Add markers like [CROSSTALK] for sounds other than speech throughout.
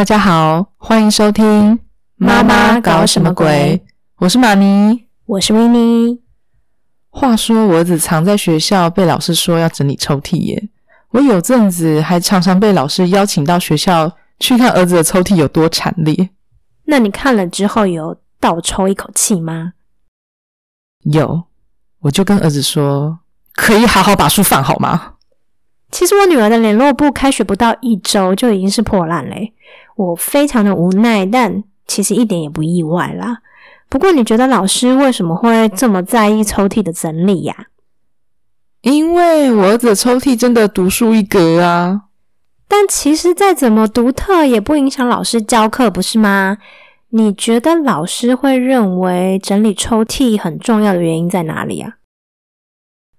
大家好，欢迎收听《妈妈搞什么鬼》，我是玛尼。我是维尼。话说，我儿子常在学校被老师说要整理抽屉耶。我有阵子还常常被老师邀请到学校去看儿子的抽屉有多惨烈。那你看了之后有倒抽一口气吗？有，我就跟儿子说，可以好好把书放好吗？其实我女儿的联络簿开学不到一周就已经是破烂嘞，我非常的无奈，但其实一点也不意外啦。不过你觉得老师为什么会这么在意抽屉的整理呀、因为我儿子的抽屉真的独树一格啊。但其实再怎么独特，也不影响老师教课，不是吗？你觉得老师会认为整理抽屉很重要的原因在哪里啊？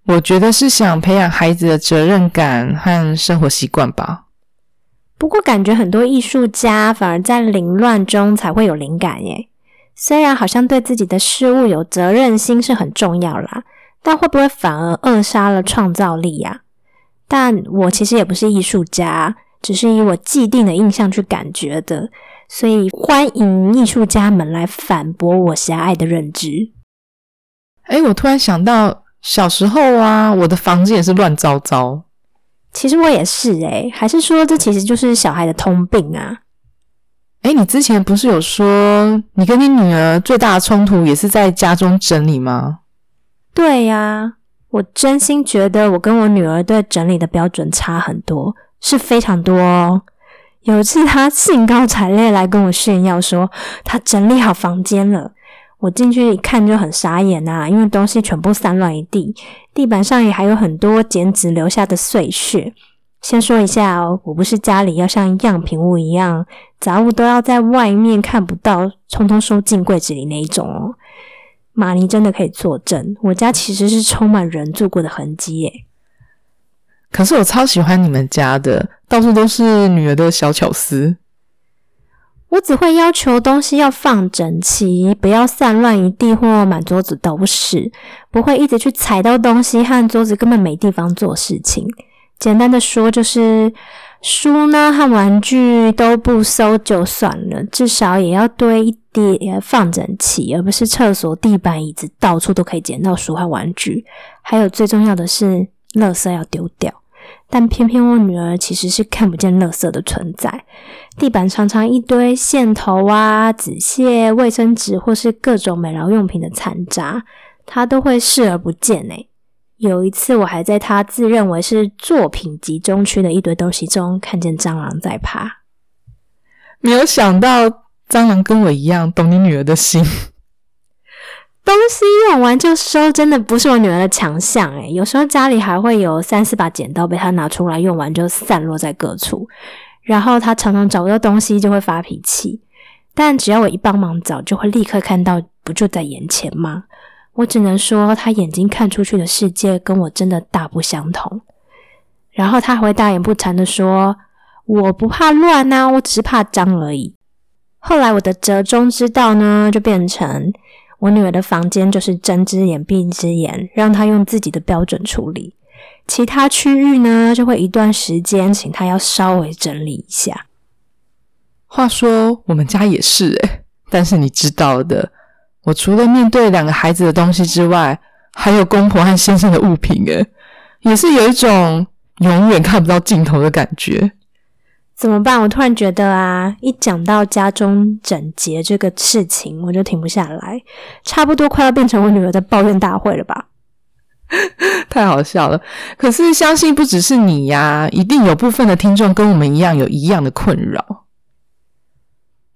我觉得是想培养孩子的责任感和生活习惯吧。不过感觉很多艺术家反而在凌乱中才会有灵感耶。虽然好像对自己的事物有责任心是很重要啦，但会不会反而扼杀了创造力呀、但我其实也不是艺术家，只是以我既定的印象去感觉的，所以欢迎艺术家们来反驳我狭隘的认知。诶，我突然想到，小时候啊，我的房子也是乱糟糟。其实我也是诶、还是说这其实就是小孩的通病啊？诶，你之前不是有说你跟你女儿最大的冲突也是在家中整理吗？对呀、我真心觉得我跟我女儿对整理的标准差很多，是非常多哦。有一次，她兴高采烈来跟我炫耀说，她整理好房间了。我进去一看就很傻眼啊，因为东西全部散乱一地，地板上也还有很多剪纸留下的碎屑。先说一下哦，我不是家里要像样品屋一样，杂物都要在外面看不到，通通收进柜子里那一种哦。玛尼真的可以作证，我家其实是充满人住过的痕迹耶。可是我超喜欢你们家的，到处都是女儿的小巧思。我只会要求东西要放整齐，不要散乱一地或满桌子都是，不会一直去踩到东西和桌子根本没地方做事情。简单的说，就是书呢和玩具都不收就算了，至少也要堆一叠放整齐，而不是厕所地板、椅子到处都可以捡到书和玩具。还有最重要的是，垃圾要丢掉。但偏偏我女儿其实是看不见垃圾的存在，地板常常一堆线头啊、纸屑、卫生纸或是各种美劳用品的残渣，她都会视而不见呢。有一次，我还在她自认为是作品集中区的一堆东西中看见蟑螂在爬。没有想到蟑螂跟我一样懂你女儿的心。东西用完就收，真的不是我女儿的强项诶。有时候家里还会有三四把剪刀被她拿出来，用完就散落在各处。然后她常常找不到东西就会发脾气，但只要我一帮忙找，就会立刻看到，不就在眼前吗？我只能说，她眼睛看出去的世界跟我真的大不相同。然后她还会大言不惭的说：“我不怕乱啊，我只是怕脏而已。”后来我的折中之道呢，就变成。我女儿的房间就是睁只眼闭只眼，让她用自己的标准处理。其他区域呢，就会一段时间请她要稍微整理一下。话说我们家也是诶，但是你知道的，我除了面对两个孩子的东西之外，还有公婆和先生的物品，诶，也是有一种永远看不到尽头的感觉。怎么办？我突然觉得啊，一讲到家中整洁这个事情，我就停不下来，差不多快要变成我女儿的抱怨大会了吧？[LAUGHS] 太好笑了！可是相信不只是你呀，一定有部分的听众跟我们一样有一样的困扰。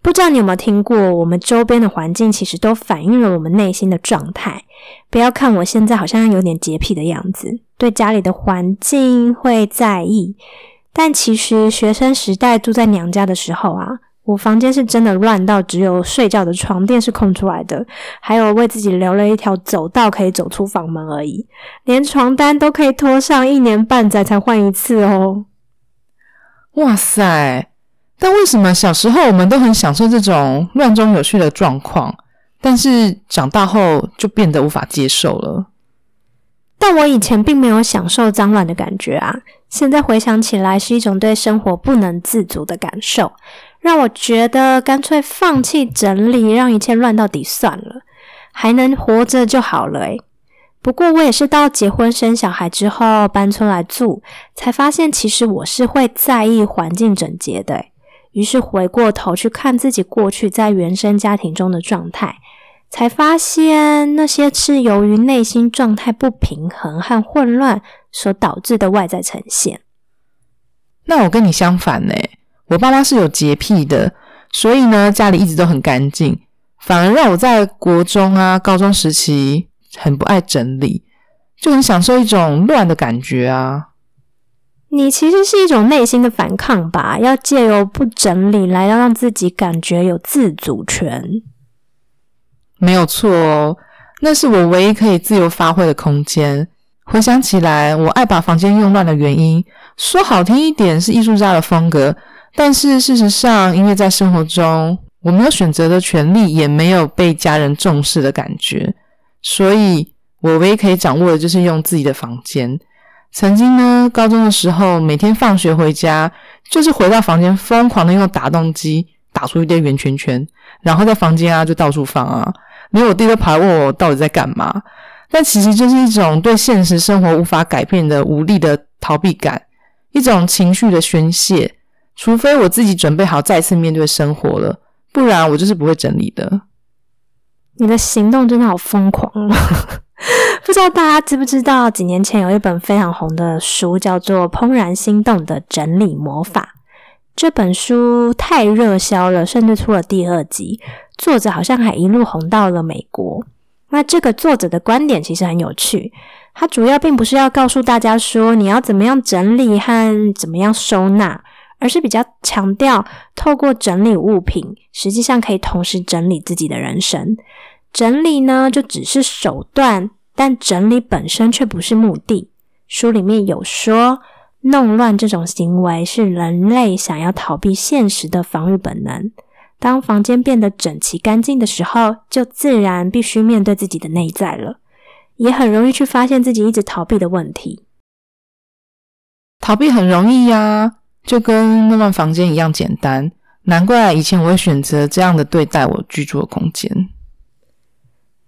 不知道你有没有听过，我们周边的环境其实都反映了我们内心的状态。不要看我现在好像有点洁癖的样子，对家里的环境会在意，但其实学生时代住在娘家的时候啊，我房间是真的乱到只有睡觉的床垫是空出来的，还有为自己留了一条走道可以走出房门而已，连床单都可以拖上一年半载才换一次哦。哇塞！但为什么小时候我们都很享受这种乱中有序的状况，但是长大后就变得无法接受了？但我以前并没有享受脏乱的感觉啊，现在回想起来是一种对生活不能自主的感受。让我觉得干脆放弃整理，让一切乱到底算了，还能活着就好了。诶不过我也是到结婚生小孩之后搬出来住，才发现其实我是会在意环境整洁的。于是回过头去看自己过去在原生家庭中的状态，才发现那些是由于内心状态不平衡和混乱所导致的外在呈现。那我跟你相反呢。我爸妈是有洁癖的，所以呢，家里一直都很干净，反而让我在国中啊、高中时期很不爱整理，就很享受一种乱的感觉啊。你其实是一种内心的反抗吧，要借由不整理来让自己感觉有自主权。没有错哦，那是我唯一可以自由发挥的空间。回想起来，我爱把房间用乱的原因，说好听一点是艺术家的风格。但是事实上，因为在生活中我没有选择的权利，也没有被家人重视的感觉，所以我唯一可以掌握的就是用自己的房间。曾经呢，高中的时候，每天放学回家，就是回到房间，疯狂的用打洞机打出一堆圆圈圈，然后在房间啊就到处放啊，连我弟都跑来问我到底在干嘛。但其实就是一种对现实生活无法改变的无力的逃避感，一种情绪的宣泄。除非我自己准备好再次面对生活了，不然我就是不会整理的。你的行动真的好疯狂 [LAUGHS] 不知道大家知不知道，几年前有一本非常红的书，叫做《怦然心动的整理魔法》。这本书太热销了，甚至出了第二集，作者好像还一路红到了美国。那这个作者的观点其实很有趣，他主要并不是要告诉大家说你要怎么样整理和怎么样收纳。而是比较强调，透过整理物品，实际上可以同时整理自己的人生。整理呢，就只是手段，但整理本身却不是目的。书里面有说，弄乱这种行为是人类想要逃避现实的防御本能。当房间变得整齐干净的时候，就自然必须面对自己的内在了，也很容易去发现自己一直逃避的问题。逃避很容易呀。就跟那乱房间一样简单，难怪以前我会选择这样的对待我居住的空间。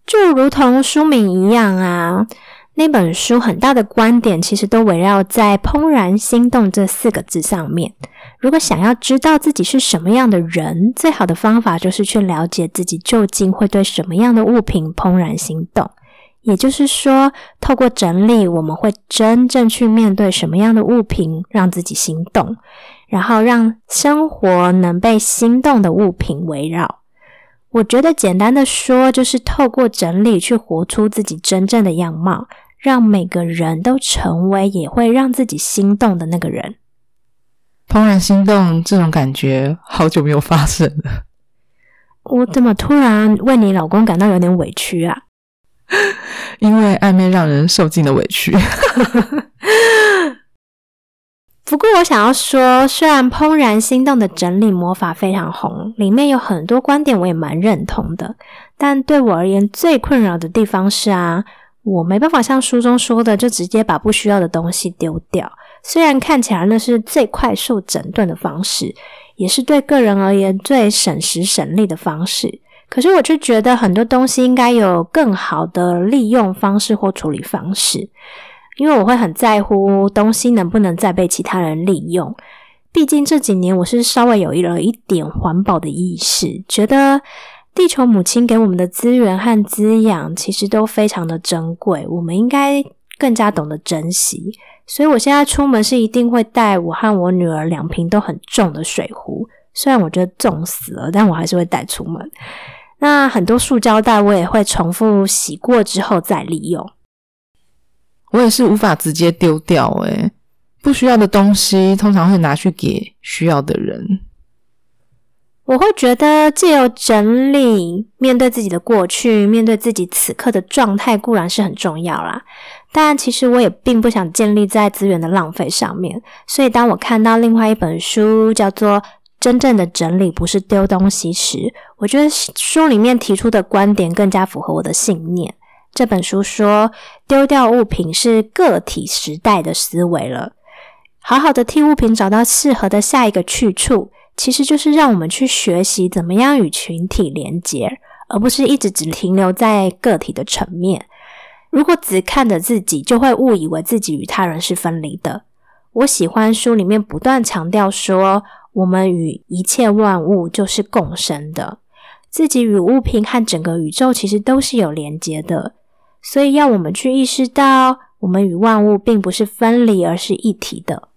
就如同书名一样啊，那本书很大的观点其实都围绕在“怦然心动”这四个字上面。如果想要知道自己是什么样的人，最好的方法就是去了解自己究竟会对什么样的物品怦然心动。也就是说，透过整理，我们会真正去面对什么样的物品让自己心动，然后让生活能被心动的物品围绕。我觉得简单的说，就是透过整理去活出自己真正的样貌，让每个人都成为也会让自己心动的那个人。怦然心动这种感觉，好久没有发生了。[LAUGHS] 我怎么突然为你老公感到有点委屈啊？[LAUGHS] 因为暧昧让人受尽了委屈。[LAUGHS] 不过，我想要说，虽然《怦然心动》的整理魔法非常红，里面有很多观点我也蛮认同的，但对我而言，最困扰的地方是啊，我没办法像书中说的，就直接把不需要的东西丢掉。虽然看起来那是最快速整顿的方式，也是对个人而言最省时省力的方式。可是我却觉得很多东西应该有更好的利用方式或处理方式，因为我会很在乎东西能不能再被其他人利用。毕竟这几年我是稍微有了一点环保的意识，觉得地球母亲给我们的资源和滋养其实都非常的珍贵，我们应该更加懂得珍惜。所以我现在出门是一定会带我和我女儿两瓶都很重的水壶，虽然我觉得重死了，但我还是会带出门。那很多塑胶袋我也会重复洗过之后再利用。我也是无法直接丢掉，诶不需要的东西通常会拿去给需要的人。我会觉得借由整理，面对自己的过去，面对自己此刻的状态，固然是很重要啦。但其实我也并不想建立在资源的浪费上面。所以，当我看到另外一本书叫做《真正的整理不是丢东西》时，我觉得书里面提出的观点更加符合我的信念。这本书说，丢掉物品是个体时代的思维了。好好的替物品找到适合的下一个去处。其实就是让我们去学习怎么样与群体连接，而不是一直只停留在个体的层面。如果只看着自己，就会误以为自己与他人是分离的。我喜欢书里面不断强调说，我们与一切万物就是共生的，自己与物品和整个宇宙其实都是有连接的。所以要我们去意识到，我们与万物并不是分离，而是一体的。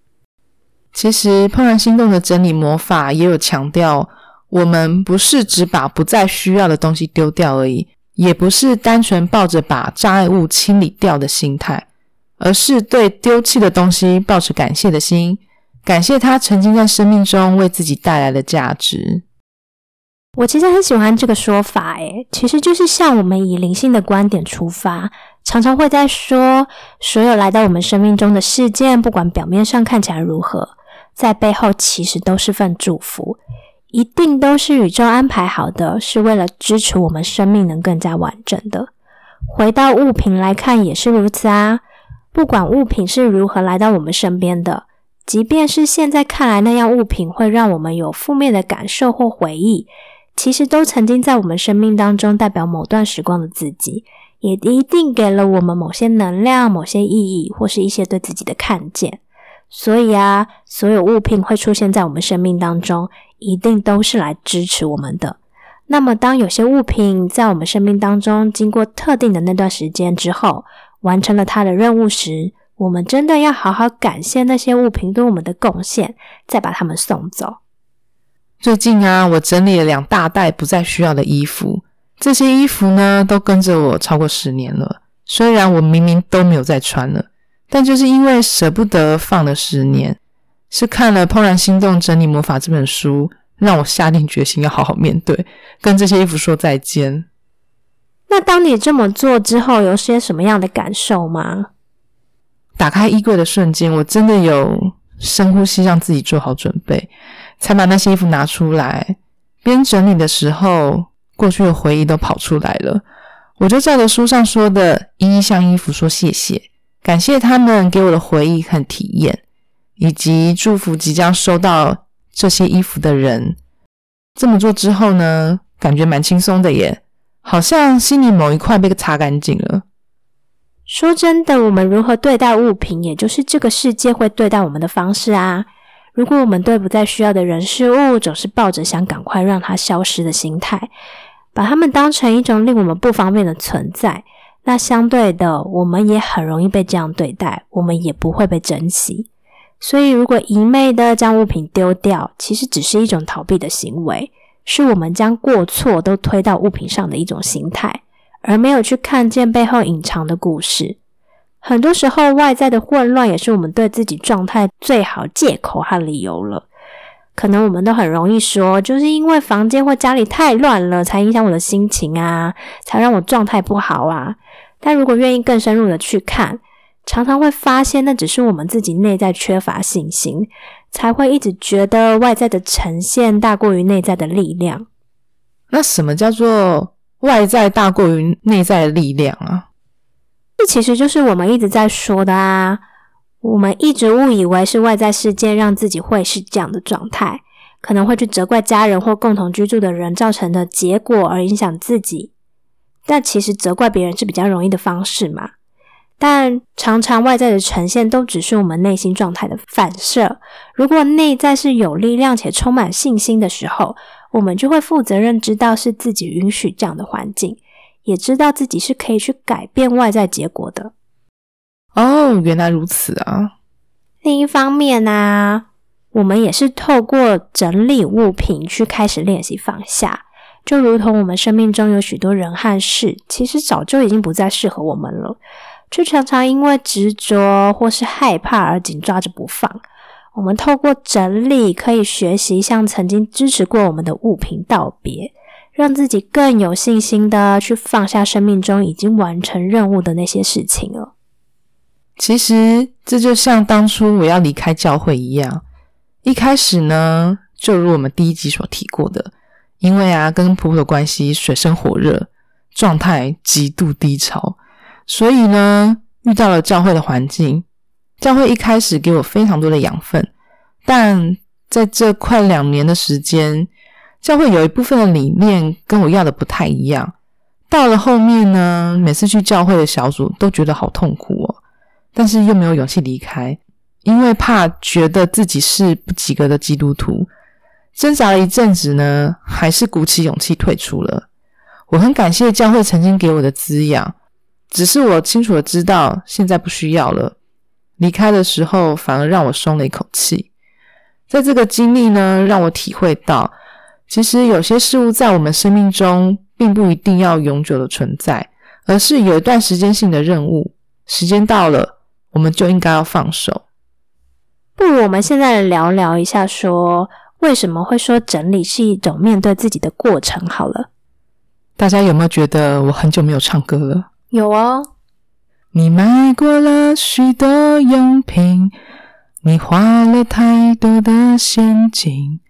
其实，怦然心动的整理魔法也有强调，我们不是只把不再需要的东西丢掉而已，也不是单纯抱着把障碍物清理掉的心态，而是对丢弃的东西抱持感谢的心，感谢它曾经在生命中为自己带来的价值。我其实很喜欢这个说法，诶，其实就是像我们以灵性的观点出发，常常会在说，所有来到我们生命中的事件，不管表面上看起来如何。在背后其实都是份祝福，一定都是宇宙安排好的，是为了支持我们生命能更加完整的。回到物品来看也是如此啊，不管物品是如何来到我们身边的，即便是现在看来那样物品会让我们有负面的感受或回忆，其实都曾经在我们生命当中代表某段时光的自己，也一定给了我们某些能量、某些意义，或是一些对自己的看见。所以啊，所有物品会出现在我们生命当中，一定都是来支持我们的。那么，当有些物品在我们生命当中经过特定的那段时间之后，完成了它的任务时，我们真的要好好感谢那些物品对我们的贡献，再把它们送走。最近啊，我整理了两大袋不再需要的衣服，这些衣服呢，都跟着我超过十年了。虽然我明明都没有再穿了。但就是因为舍不得放了十年，是看了《怦然心动整理魔法》这本书，让我下定决心要好好面对，跟这些衣服说再见。那当你这么做之后，有些什么样的感受吗？打开衣柜的瞬间，我真的有深呼吸，让自己做好准备，才把那些衣服拿出来。边整理的时候，过去的回忆都跑出来了。我就照着书上说的，一一向衣服说谢谢。感谢他们给我的回忆和体验，以及祝福即将收到这些衣服的人。这么做之后呢，感觉蛮轻松的耶，好像心里某一块被擦干净了。说真的，我们如何对待物品，也就是这个世界会对待我们的方式啊。如果我们对不再需要的人事物，总是抱着想赶快让它消失的心态，把它们当成一种令我们不方便的存在。那相对的，我们也很容易被这样对待，我们也不会被珍惜。所以，如果一昧的将物品丢掉，其实只是一种逃避的行为，是我们将过错都推到物品上的一种心态，而没有去看见背后隐藏的故事。很多时候，外在的混乱也是我们对自己状态最好借口和理由了。可能我们都很容易说，就是因为房间或家里太乱了，才影响我的心情啊，才让我状态不好啊。但如果愿意更深入的去看，常常会发现，那只是我们自己内在缺乏信心，才会一直觉得外在的呈现大过于内在的力量。那什么叫做外在大过于内在的力量啊？这其实就是我们一直在说的啊。我们一直误以为是外在事件让自己会是这样的状态，可能会去责怪家人或共同居住的人造成的结果而影响自己。但其实责怪别人是比较容易的方式嘛。但常常外在的呈现都只是我们内心状态的反射。如果内在是有力量且充满信心的时候，我们就会负责任，知道是自己允许这样的环境，也知道自己是可以去改变外在结果的。哦，原来如此啊！另一方面呢，我们也是透过整理物品去开始练习放下，就如同我们生命中有许多人和事，其实早就已经不再适合我们了，却常常因为执着或是害怕而紧抓着不放。我们透过整理，可以学习向曾经支持过我们的物品道别，让自己更有信心的去放下生命中已经完成任务的那些事情了。其实这就像当初我要离开教会一样，一开始呢，就如我们第一集所提过的，因为啊，跟婆婆的关系水深火热，状态极度低潮，所以呢，遇到了教会的环境。教会一开始给我非常多的养分，但在这快两年的时间，教会有一部分的理念跟我要的不太一样。到了后面呢，每次去教会的小组都觉得好痛苦哦，但是又没有勇气离开，因为怕觉得自己是不及格的基督徒。挣扎了一阵子呢，还是鼓起勇气退出了。我很感谢教会曾经给我的滋养，只是我清楚的知道现在不需要了。离开的时候，反而让我松了一口气。在这个经历呢，让我体会到，其实有些事物在我们生命中，并不一定要永久的存在，而是有一段时间性的任务。时间到了，我们就应该要放手。不如我们现在聊聊一下，说为什么会说整理是一种面对自己的过程？好了，大家有没有觉得我很久没有唱歌了？有哦。你买过了许多用品，你花了太多的现金，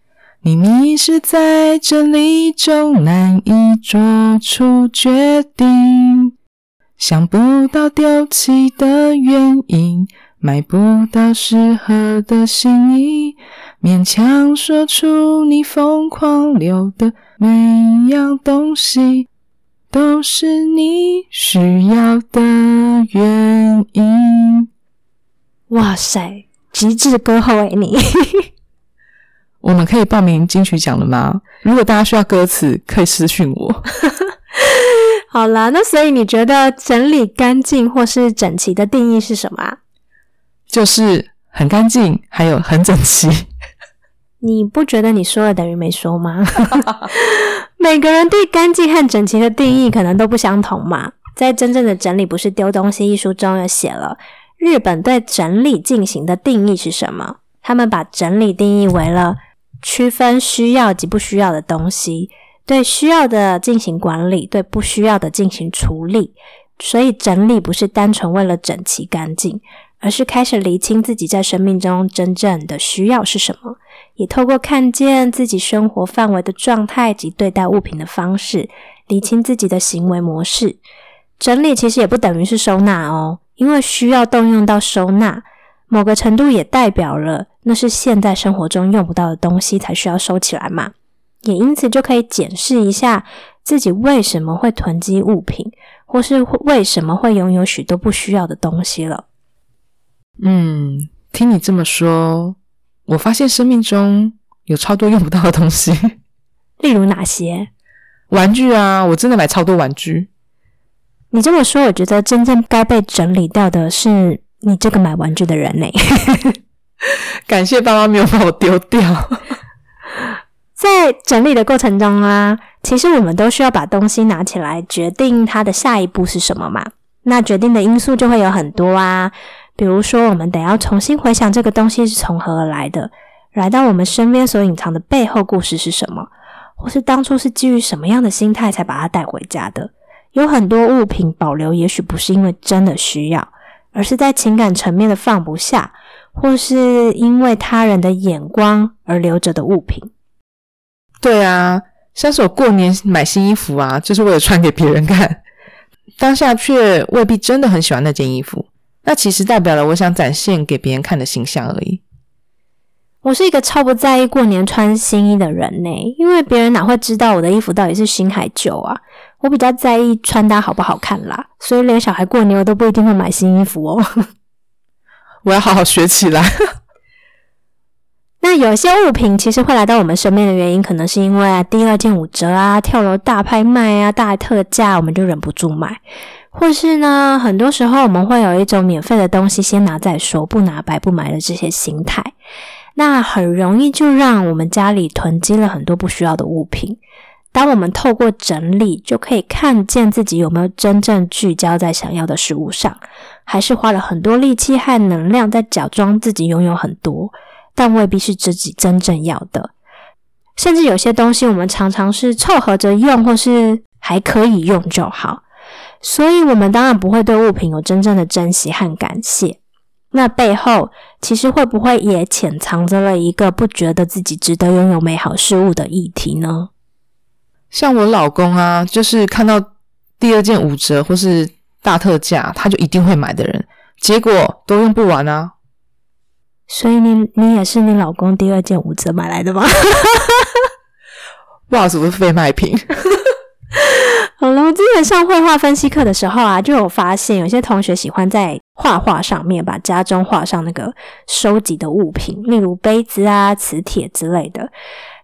你迷失在整理中，难以做出决定，想不到丢弃的原因，买不到适合的新衣，勉强说出你疯狂留的每样东西。都是你需要的原因。哇塞，极致歌后诶你！[LAUGHS] 我们可以报名金曲奖了吗？如果大家需要歌词，可以私讯我。[LAUGHS] 好啦，那所以你觉得整理干净或是整齐的定义是什么？就是很干净，还有很整齐。你不觉得你说了等于没说吗？[LAUGHS] 每个人对干净和整齐的定义可能都不相同嘛。在真正的整理不是丢东西一书中有写了，日本对整理进行的定义是什么？他们把整理定义为了区分需要及不需要的东西，对需要的进行管理，对不需要的进行处理。所以整理不是单纯为了整齐干净，而是开始厘清自己在生命中真正的需要是什么。也透过看见自己生活范围的状态及对待物品的方式，理清自己的行为模式。整理其实也不等于是收纳哦，因为需要动用到收纳，某个程度也代表了那是现在生活中用不到的东西才需要收起来嘛。也因此就可以检视一下自己为什么会囤积物品，或是为什么会拥有许多不需要的东西了。嗯，听你这么说。我发现生命中有超多用不到的东西，[LAUGHS] 例如哪些？玩具啊，我真的买超多玩具。你这么说，我觉得真正该被整理掉的是你这个买玩具的人呢。[LAUGHS] 感谢爸妈没有把我丢掉。[LAUGHS] 在整理的过程中啊，其实我们都需要把东西拿起来，决定它的下一步是什么嘛。那决定的因素就会有很多啊。比如说，我们得要重新回想这个东西是从何而来的，来到我们身边所隐藏的背后故事是什么，或是当初是基于什么样的心态才把它带回家的。有很多物品保留，也许不是因为真的需要，而是在情感层面的放不下，或是因为他人的眼光而留着的物品。对啊，像是我过年买新衣服啊，就是为了穿给别人看，当下却未必真的很喜欢那件衣服。那其实代表了我想展现给别人看的形象而已。我是一个超不在意过年穿新衣的人呢，因为别人哪会知道我的衣服到底是新还旧啊？我比较在意穿搭好不好看啦，所以连小孩过年我都不一定会买新衣服哦。[LAUGHS] 我要好好学起来。[LAUGHS] 那有些物品其实会来到我们身边的原因，可能是因为第二件五折啊、跳楼大拍卖啊、大特价，我们就忍不住买。或是呢，很多时候我们会有一种免费的东西先拿再说，不拿白不买的这些心态，那很容易就让我们家里囤积了很多不需要的物品。当我们透过整理，就可以看见自己有没有真正聚焦在想要的事物上，还是花了很多力气和能量在假装自己拥有很多，但未必是自己真正要的。甚至有些东西，我们常常是凑合着用，或是还可以用就好。所以，我们当然不会对物品有真正的珍惜和感谢。那背后，其实会不会也潜藏着了一个不觉得自己值得拥有美好事物的议题呢？像我老公啊，就是看到第二件五折或是大特价，他就一定会买的人，结果都用不完啊。所以你你也是你老公第二件五折买来的吗？袜子不是废卖品。[LAUGHS] 好了，我之前上绘画分析课的时候啊，就有发现有些同学喜欢在画画上面把家中画上那个收集的物品，例如杯子啊、磁铁之类的。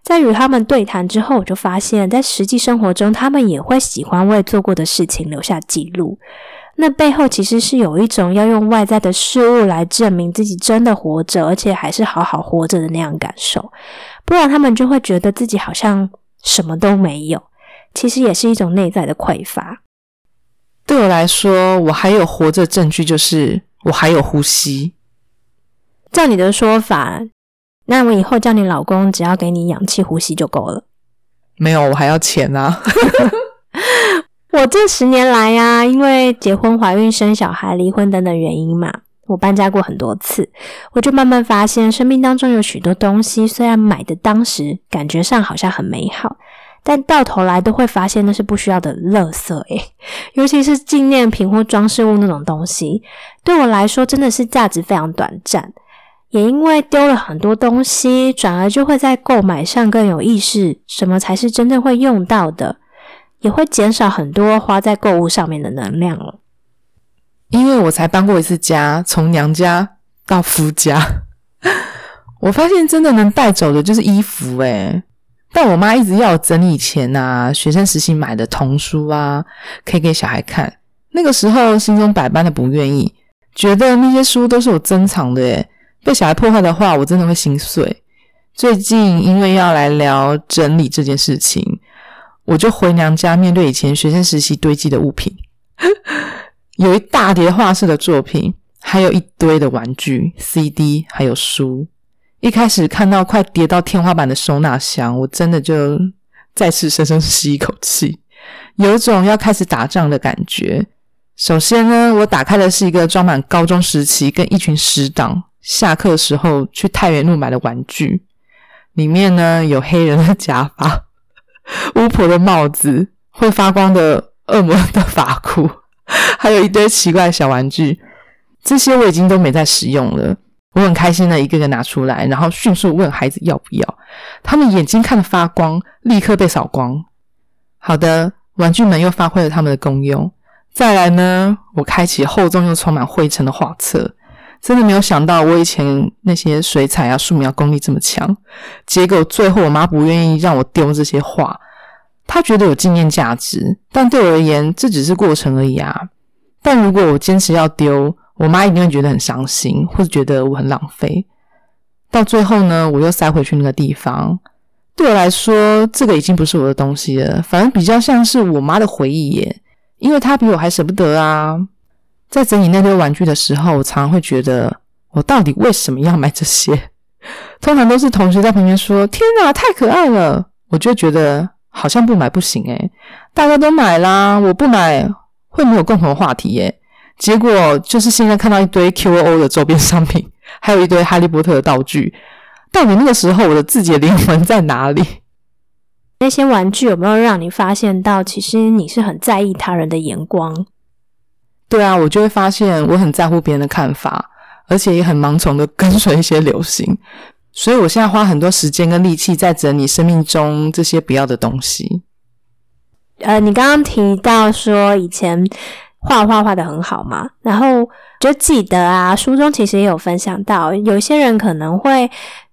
在与他们对谈之后，我就发现，在实际生活中，他们也会喜欢为做过的事情留下记录。那背后其实是有一种要用外在的事物来证明自己真的活着，而且还是好好活着的那样感受。不然，他们就会觉得自己好像什么都没有。其实也是一种内在的匮乏。对我来说，我还有活着证据，就是我还有呼吸。照你的说法。那我以后叫你老公，只要给你氧气呼吸就够了。没有，我还要钱啊！[LAUGHS] 我这十年来呀，因为结婚、怀孕、生小孩、离婚等等原因嘛，我搬家过很多次，我就慢慢发现，生命当中有许多东西，虽然买的当时感觉上好像很美好，但到头来都会发现那是不需要的垃圾。诶尤其是纪念品或装饰物那种东西，对我来说真的是价值非常短暂。也因为丢了很多东西，转而就会在购买上更有意识，什么才是真正会用到的，也会减少很多花在购物上面的能量了。因为我才搬过一次家，从娘家到夫家，[LAUGHS] 我发现真的能带走的就是衣服诶但我妈一直要我整理以前啊，学生时期买的童书啊，可以给小孩看。那个时候心中百般的不愿意，觉得那些书都是我珍藏的诶被小孩破坏的话，我真的会心碎。最近因为要来聊整理这件事情，我就回娘家面对以前学生时期堆积的物品，[LAUGHS] 有一大叠画室的作品，还有一堆的玩具、CD，还有书。一开始看到快叠到天花板的收纳箱，我真的就再次深深吸一口气，有种要开始打仗的感觉。首先呢，我打开的是一个装满高中时期跟一群死党。下课时候去太原路买的玩具，[LAUGHS] 里面呢有黑人的假发、巫婆的帽子、会发光的恶魔的发箍，[LAUGHS] 还有一堆奇怪的小玩具。这些我已经都没在使用了。我很开心的一个个拿出来，然后迅速问孩子要不要。他们眼睛看得发光，立刻被扫光。好的，玩具们又发挥了他们的功用。再来呢，我开启厚重又充满灰尘的画册。真的没有想到，我以前那些水彩啊、素描功力这么强，结果最后我妈不愿意让我丢这些画，她觉得有纪念价值，但对我而言这只是过程而已啊。但如果我坚持要丢，我妈一定会觉得很伤心，或者觉得我很浪费。到最后呢，我又塞回去那个地方。对我来说，这个已经不是我的东西了，反而比较像是我妈的回忆耶，因为她比我还舍不得啊。在整理那堆玩具的时候，我常常会觉得，我到底为什么要买这些？通常都是同学在旁边说：“天哪，太可爱了！”我就觉得好像不买不行诶大家都买啦，我不买会没有共同话题耶。结果就是现在看到一堆 QO 的周边商品，[LAUGHS] 还有一堆哈利波特的道具，到底那个时候我的自己的灵魂在哪里？那些玩具有没有让你发现到，其实你是很在意他人的眼光？对啊，我就会发现我很在乎别人的看法，而且也很盲从的跟随一些流行，所以我现在花很多时间跟力气在整理生命中这些不要的东西。呃，你刚刚提到说以前画画画的很好嘛，然后就记得啊，书中其实也有分享到，有些人可能会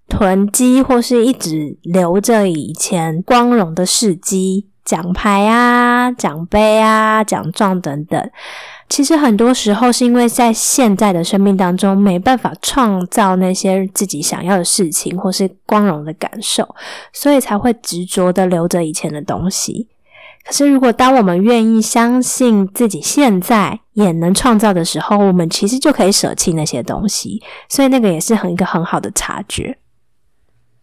囤积或是一直留着以前光荣的事迹、奖牌啊、奖杯啊、奖状等等。其实很多时候是因为在现在的生命当中没办法创造那些自己想要的事情或是光荣的感受，所以才会执着的留着以前的东西。可是如果当我们愿意相信自己现在也能创造的时候，我们其实就可以舍弃那些东西。所以那个也是很一个很好的察觉。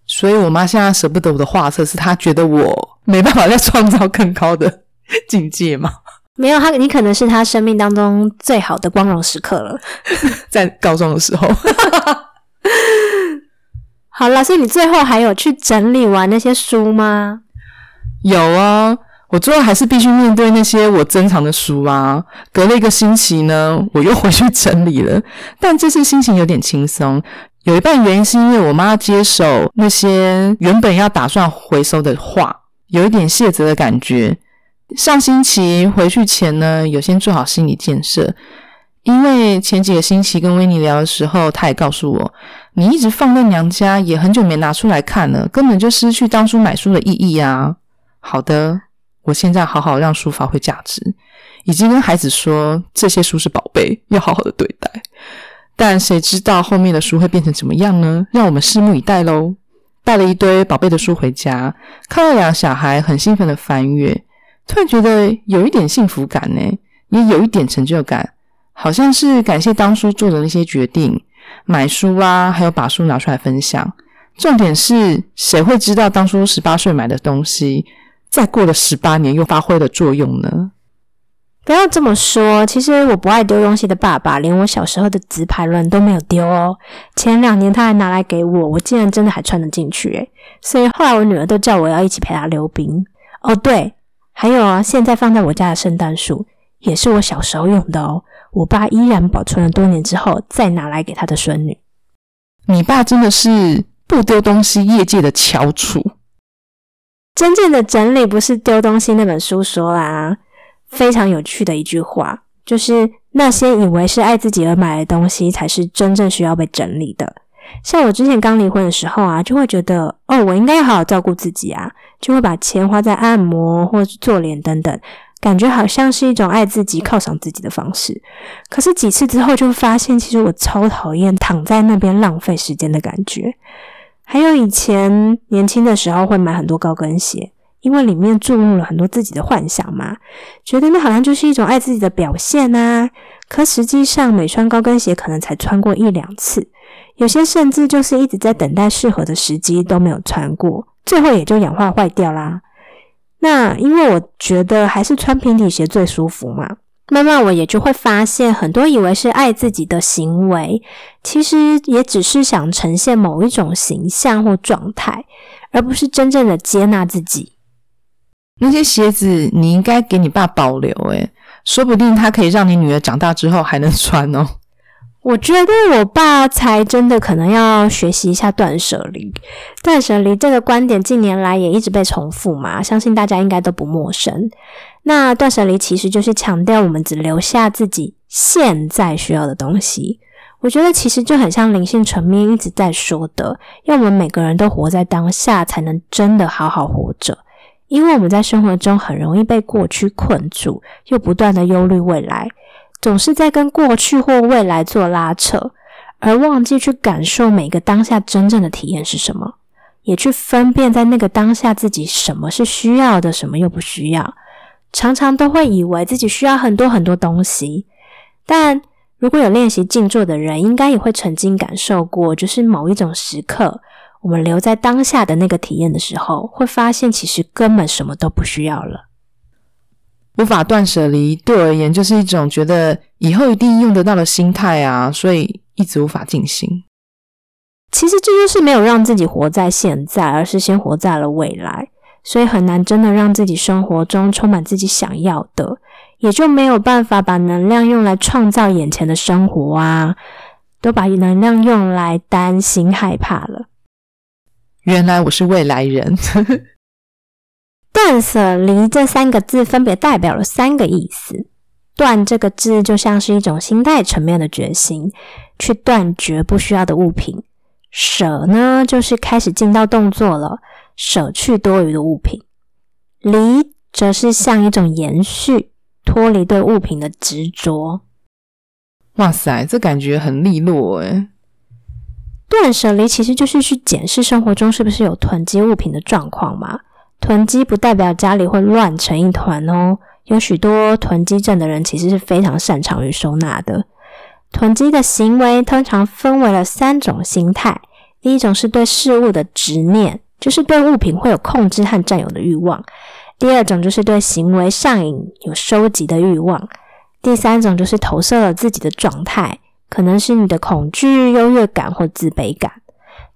所以我妈现在舍不得我的画册，是她觉得我没办法再创造更高的境界吗？没有他，你可能是她生命当中最好的光荣时刻了。[LAUGHS] 在高中的时候，好了，所以你最后还有去整理完那些书吗？[LAUGHS] 有啊，我最后还是必须面对那些我珍藏的书啊。隔了一个星期呢，我又回去整理了，但这次心情有点轻松。有一半原因是因为我妈接手那些原本要打算回收的画，有一点卸责的感觉。上星期回去前呢，有先做好心理建设，因为前几个星期跟维尼聊的时候，他也告诉我，你一直放在娘家，也很久没拿出来看了，根本就失去当初买书的意义啊。好的，我现在好好让书发挥价值，已经跟孩子说这些书是宝贝，要好好的对待。但谁知道后面的书会变成怎么样呢？让我们拭目以待喽。带了一堆宝贝的书回家，看到两个小孩很兴奋的翻阅。突然觉得有一点幸福感呢，也有一点成就感，好像是感谢当初做的那些决定，买书啊，还有把书拿出来分享。重点是谁会知道当初十八岁买的东西，再过了十八年又发挥了作用呢？不要这么说，其实我不爱丢东西的爸爸，连我小时候的直排轮都没有丢哦。前两年他还拿来给我，我竟然真的还穿得进去诶所以后来我女儿都叫我要一起陪她溜冰。哦，对。还有啊，现在放在我家的圣诞树也是我小时候用的哦。我爸依然保存了多年之后再拿来给他的孙女。你爸真的是不丢东西业界的翘楚。真正的整理不是丢东西那本书说啦，非常有趣的一句话，就是那些以为是爱自己而买的东西，才是真正需要被整理的。像我之前刚离婚的时候啊，就会觉得哦，我应该要好好照顾自己啊，就会把钱花在按摩或做脸等等，感觉好像是一种爱自己、犒赏自己的方式。可是几次之后，就发现其实我超讨厌躺在那边浪费时间的感觉。还有以前年轻的时候会买很多高跟鞋，因为里面注入了很多自己的幻想嘛，觉得那好像就是一种爱自己的表现啊。可实际上，每双高跟鞋可能才穿过一两次。有些甚至就是一直在等待适合的时机都没有穿过，最后也就氧化坏掉啦。那因为我觉得还是穿平底鞋最舒服嘛，慢慢我也就会发现，很多以为是爱自己的行为，其实也只是想呈现某一种形象或状态，而不是真正的接纳自己。那些鞋子你应该给你爸保留，诶说不定他可以让你女儿长大之后还能穿哦。我觉得我爸才真的可能要学习一下断舍离。断舍离这个观点近年来也一直被重复嘛，相信大家应该都不陌生。那断舍离其实就是强调我们只留下自己现在需要的东西。我觉得其实就很像灵性层面一直在说的，要我们每个人都活在当下，才能真的好好活着。因为我们在生活中很容易被过去困住，又不断的忧虑未来。总是在跟过去或未来做拉扯，而忘记去感受每个当下真正的体验是什么，也去分辨在那个当下自己什么是需要的，什么又不需要。常常都会以为自己需要很多很多东西，但如果有练习静坐的人，应该也会曾经感受过，就是某一种时刻，我们留在当下的那个体验的时候，会发现其实根本什么都不需要了。无法断舍离，对我而言就是一种觉得以后一定用得到的心态啊，所以一直无法进行。其实这就是没有让自己活在现在，而是先活在了未来，所以很难真的让自己生活中充满自己想要的，也就没有办法把能量用来创造眼前的生活啊，都把能量用来担心害怕了。原来我是未来人。断舍离这三个字分别代表了三个意思。断这个字就像是一种心态层面的决心，去断绝不需要的物品；舍呢，就是开始进到动作了，舍去多余的物品；离则是像一种延续，脱离对物品的执着。哇塞，这感觉很利落诶断舍离其实就是去检视生活中是不是有囤积物品的状况嘛。囤积不代表家里会乱成一团哦。有许多囤积症的人其实是非常擅长于收纳的。囤积的行为通常分为了三种心态：第一种是对事物的执念，就是对物品会有控制和占有的欲望；第二种就是对行为上瘾，有收集的欲望；第三种就是投射了自己的状态，可能是你的恐惧、优越感或自卑感。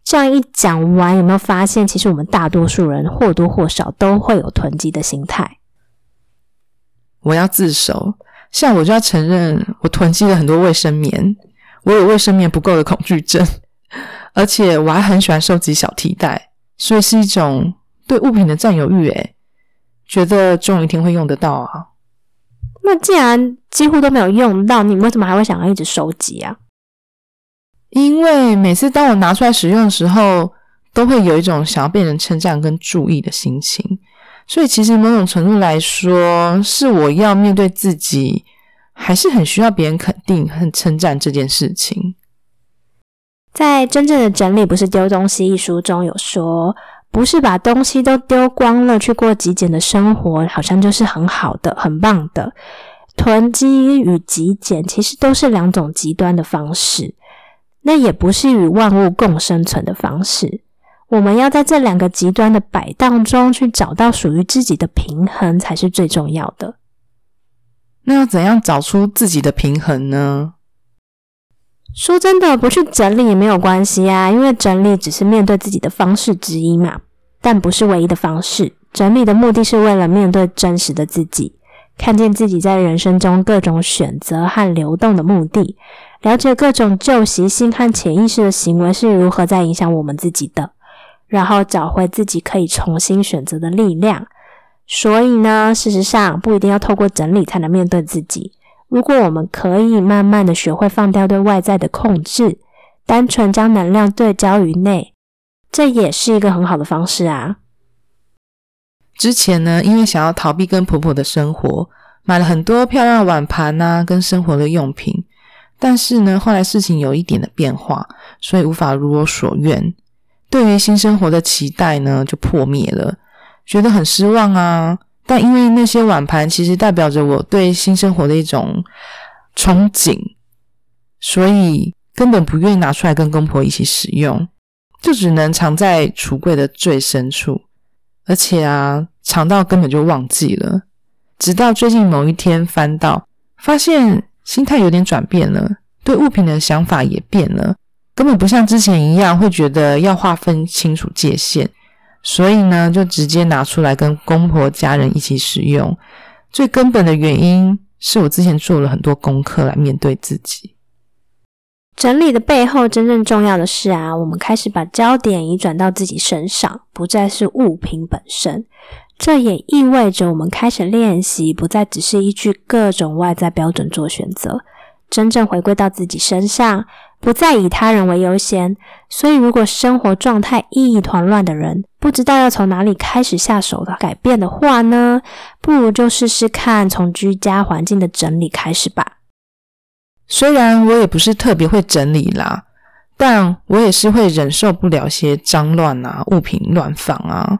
这样一讲完，有没有发现，其实我们大多数人或多或少都会有囤积的心态？我要自首，像我就要承认，我囤积了很多卫生棉，我有卫生棉不够的恐惧症，而且我还很喜欢收集小提袋，所以是一种对物品的占有欲。诶，觉得终有一天会用得到啊。那既然几乎都没有用到，你为什么还会想要一直收集啊？因为每次当我拿出来使用的时候，都会有一种想要被人称赞跟注意的心情，所以其实某种程度来说，是我要面对自己，还是很需要别人肯定和称赞这件事情。在真正的整理不是丢东西一书中有说，不是把东西都丢光了去过极简的生活，好像就是很好的、很棒的。囤积与极简其实都是两种极端的方式。那也不是与万物共生存的方式。我们要在这两个极端的摆荡中去找到属于自己的平衡，才是最重要的。那要怎样找出自己的平衡呢？说真的，不去整理也没有关系啊，因为整理只是面对自己的方式之一嘛，但不是唯一的方式。整理的目的是为了面对真实的自己，看见自己在人生中各种选择和流动的目的。了解各种旧习性和潜意识的行为是如何在影响我们自己的，然后找回自己可以重新选择的力量。所以呢，事实上不一定要透过整理才能面对自己。如果我们可以慢慢的学会放掉对外在的控制，单纯将能量对焦于内，这也是一个很好的方式啊。之前呢，因为想要逃避跟婆婆的生活，买了很多漂亮的碗盘啊，跟生活的用品。但是呢，后来事情有一点的变化，所以无法如我所愿。对于新生活的期待呢，就破灭了，觉得很失望啊。但因为那些碗盘其实代表着我对新生活的一种憧憬，所以根本不愿意拿出来跟公婆一起使用，就只能藏在橱柜的最深处，而且啊，藏到根本就忘记了。直到最近某一天翻到，发现。心态有点转变了，对物品的想法也变了，根本不像之前一样会觉得要划分清楚界限，所以呢，就直接拿出来跟公婆家人一起使用。最根本的原因是我之前做了很多功课来面对自己。整理的背后，真正重要的是啊，我们开始把焦点移转到自己身上，不再是物品本身。这也意味着我们开始练习，不再只是依据各种外在标准做选择，真正回归到自己身上，不再以他人为优先。所以，如果生活状态一团乱的人，不知道要从哪里开始下手的改变的话呢？不如就试试看从居家环境的整理开始吧。虽然我也不是特别会整理啦，但我也是会忍受不了些脏乱啊，物品乱放啊。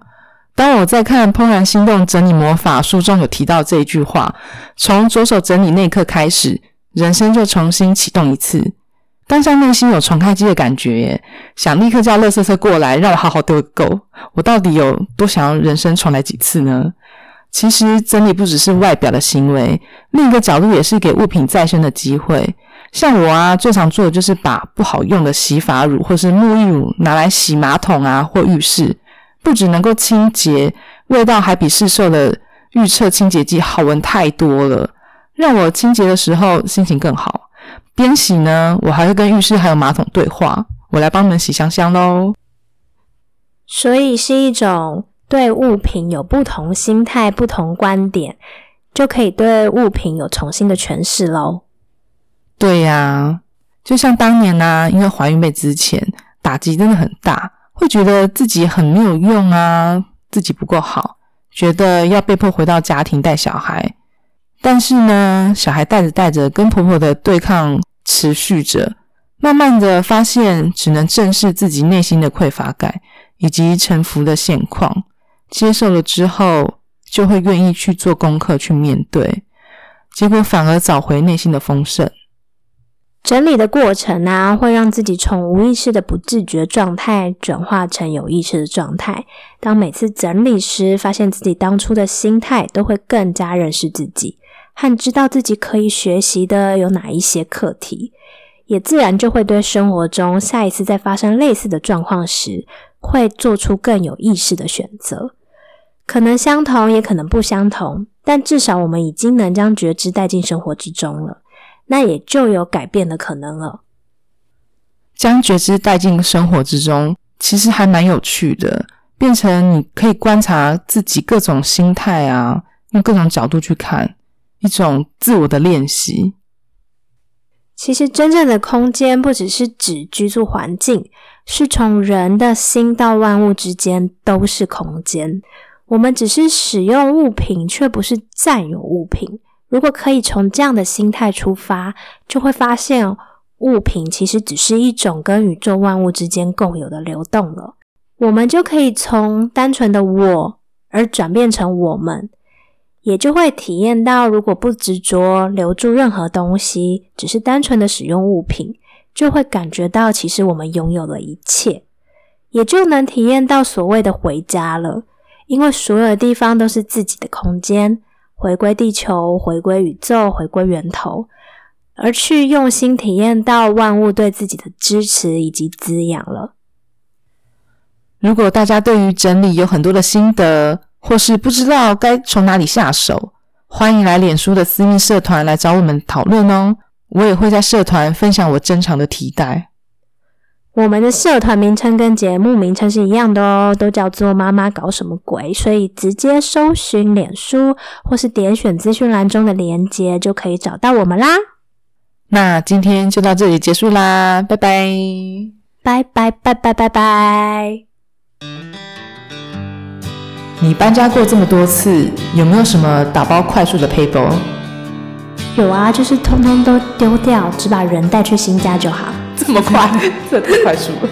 当我在看《怦然心动整理魔法》书中有提到这一句话：“从着手整理那一刻开始，人生就重新启动一次。”当下内心有重开机的感觉，想立刻叫乐色车过来，让我好好丢够。我到底有多想要人生重来几次呢？其实整理不只是外表的行为，另一个角度也是给物品再生的机会。像我啊，最常做的就是把不好用的洗发乳或是沐浴乳拿来洗马桶啊或浴室。不只能够清洁，味道还比市售的预测清洁剂好闻太多了，让我清洁的时候心情更好。边洗呢，我还会跟浴室还有马桶对话，我来帮你们洗香香喽。所以是一种对物品有不同心态、不同观点，就可以对物品有重新的诠释喽。对呀，就像当年呢，因为怀孕被之前打击真的很大。会觉得自己很没有用啊，自己不够好，觉得要被迫回到家庭带小孩。但是呢，小孩带着带着，跟婆婆的对抗持续着，慢慢的发现，只能正视自己内心的匮乏感以及臣服的现况，接受了之后，就会愿意去做功课去面对，结果反而找回内心的丰盛。整理的过程啊，会让自己从无意识的不自觉状态转化成有意识的状态。当每次整理时，发现自己当初的心态，都会更加认识自己，和知道自己可以学习的有哪一些课题，也自然就会对生活中下一次再发生类似的状况时，会做出更有意识的选择。可能相同，也可能不相同，但至少我们已经能将觉知带进生活之中了。那也就有改变的可能了。将觉知带进生活之中，其实还蛮有趣的，变成你可以观察自己各种心态啊，用各种角度去看，一种自我的练习。其实，真正的空间不只是指居住环境，是从人的心到万物之间都是空间。我们只是使用物品，却不是占有物品。如果可以从这样的心态出发，就会发现物品其实只是一种跟宇宙万物之间共有的流动了。我们就可以从单纯的我而转变成我们，也就会体验到，如果不执着留住任何东西，只是单纯的使用物品，就会感觉到其实我们拥有了一切，也就能体验到所谓的回家了。因为所有的地方都是自己的空间。回归地球，回归宇宙，回归源头，而去用心体验到万物对自己的支持以及滋养了。如果大家对于整理有很多的心得，或是不知道该从哪里下手，欢迎来脸书的私密社团来找我们讨论哦。我也会在社团分享我珍藏的提袋。我们的社团名称跟节目名称是一样的哦，都叫做“妈妈搞什么鬼”，所以直接搜寻脸书或是点选资讯栏中的连接就可以找到我们啦。那今天就到这里结束啦，拜拜，拜拜拜拜拜拜。你搬家过这么多次，有没有什么打包快速的 paper？有啊，就是通通都丢掉，只把人带去新家就好。这么快，这太快速了。